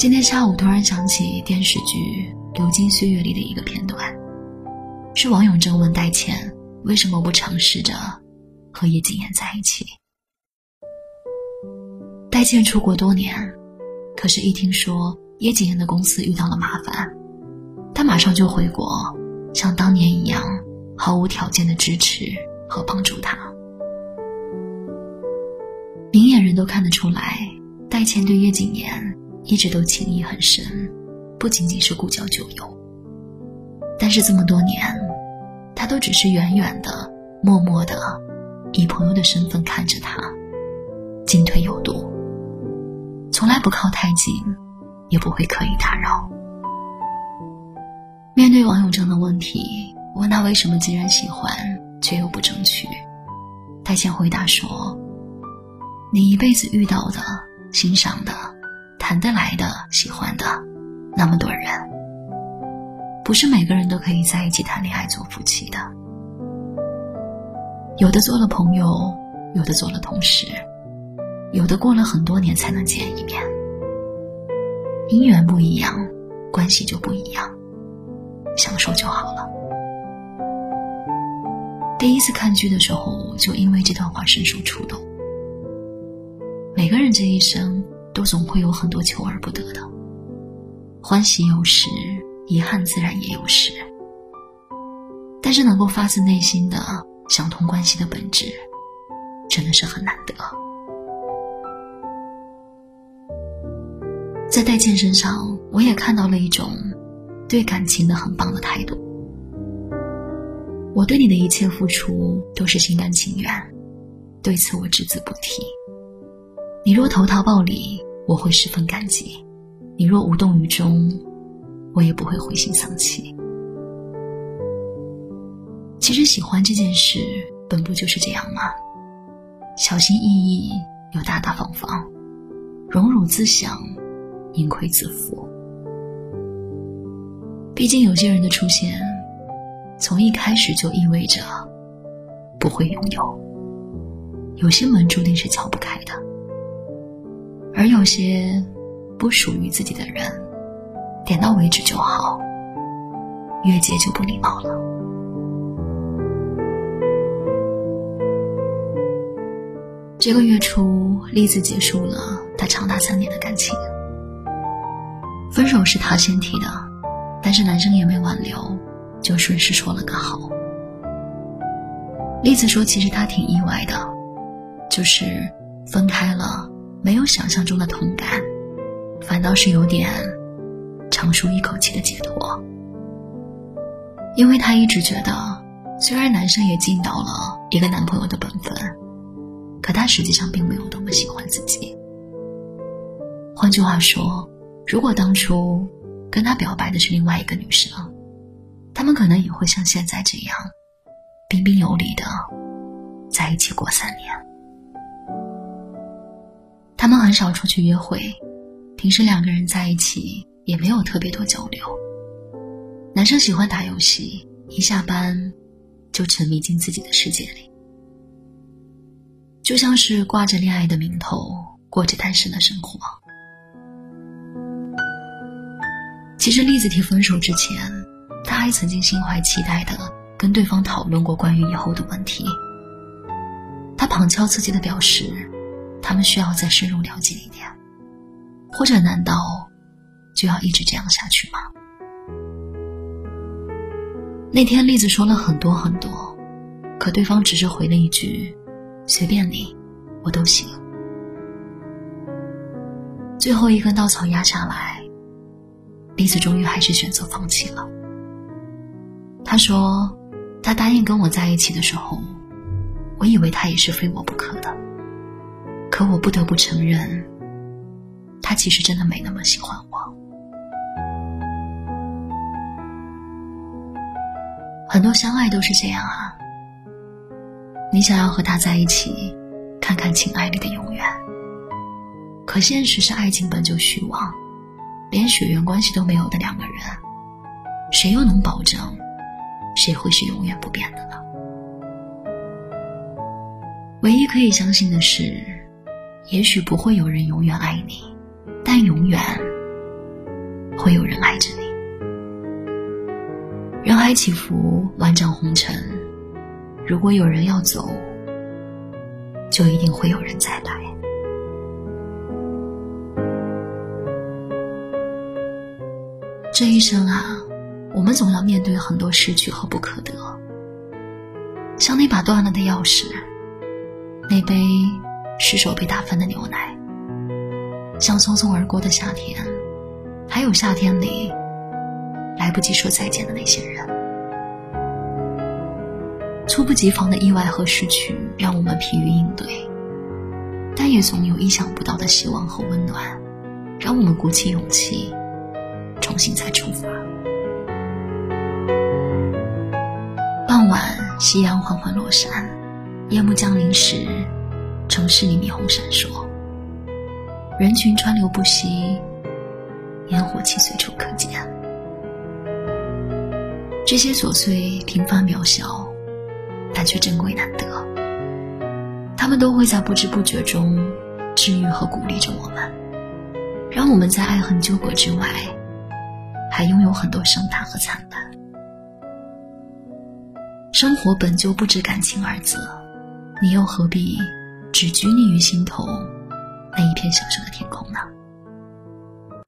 今天下午突然想起电视剧《流金岁月》里的一个片段，是王永正问戴倩为什么不尝试着和叶谨言在一起。戴倩出国多年，可是，一听说叶谨言的公司遇到了麻烦，她马上就回国，像当年一样毫无条件的支持和帮助他。明眼人都看得出来，戴倩对叶谨言一直都情谊很深，不仅仅是故交旧友。但是这么多年，他都只是远远的、默默的，以朋友的身份看着他，进退有度。从来不靠太近，也不会刻意打扰。面对王永正的问题，问他为什么既然喜欢却又不争取，戴倩回答说：“你一辈子遇到的、欣赏的、谈得来的、喜欢的，那么多人，不是每个人都可以在一起谈恋爱、做夫妻的。有的做了朋友，有的做了同事。”有的过了很多年才能见一面，姻缘不一样，关系就不一样，享受就好了。第一次看剧的时候，就因为这段话深受触动。每个人这一生都总会有很多求而不得的，欢喜有时，遗憾自然也有时。但是能够发自内心的想通关系的本质，真的是很难得。在戴倩身上，我也看到了一种对感情的很棒的态度。我对你的一切付出都是心甘情愿，对此我只字不提。你若投桃报李，我会十分感激；你若无动于衷，我也不会灰心丧气。其实喜欢这件事本不就是这样吗？小心翼翼又大大方方，荣辱自享。盈亏自负。毕竟有些人的出现，从一开始就意味着不会拥有。有些门注定是敲不开的，而有些不属于自己的人，点到为止就好，越界就不礼貌了。这个月初，栗子结束了她长达三年的感情。分手是他先提的，但是男生也没挽留，就顺势说了个好。栗子说：“其实他挺意外的，就是分开了，没有想象中的痛感，反倒是有点长舒一口气的解脱。因为他一直觉得，虽然男生也尽到了一个男朋友的本分，可他实际上并没有多么喜欢自己。换句话说。”如果当初跟他表白的是另外一个女生，他们可能也会像现在这样，彬彬有礼的在一起过三年。他们很少出去约会，平时两个人在一起也没有特别多交流。男生喜欢打游戏，一下班就沉迷进自己的世界里，就像是挂着恋爱的名头，过着单身的生活。其实，栗子提分手之前，他还曾经心怀期待的跟对方讨论过关于以后的问题。他旁敲侧击的表示，他们需要再深入了解一点，或者难道就要一直这样下去吗？那天，栗子说了很多很多，可对方只是回了一句：“随便你，我都行。”最后一根稻草压下来。栗子终于还是选择放弃了。他说：“他答应跟我在一起的时候，我以为他也是非我不可的。可我不得不承认，他其实真的没那么喜欢我。很多相爱都是这样啊。你想要和他在一起，看看情爱里的永远。可现实是，爱情本就虚妄。”连血缘关系都没有的两个人，谁又能保证谁会是永远不变的呢？唯一可以相信的是，也许不会有人永远爱你，但永远会有人爱着你。人海起伏，万丈红尘，如果有人要走，就一定会有人再来。这一生啊，我们总要面对很多失去和不可得，像那把断了的钥匙，那杯失手被打翻的牛奶，像匆匆而过的夏天，还有夏天里来不及说再见的那些人。猝不及防的意外和失去让我们疲于应对，但也总有意想不到的希望和温暖，让我们鼓起勇气。重新再出发。傍晚，夕阳缓缓落山，夜幕降临时，城市里霓虹闪烁，人群川流不息，烟火气随处可见。这些琐碎、平凡、渺小，但却珍贵难得。他们都会在不知不觉中治愈和鼓励着我们，让我们在爱恨纠葛之外。还拥有很多盛大和灿烂。生活本就不止感情二字，你又何必只拘泥于心头那一片小小的天空呢？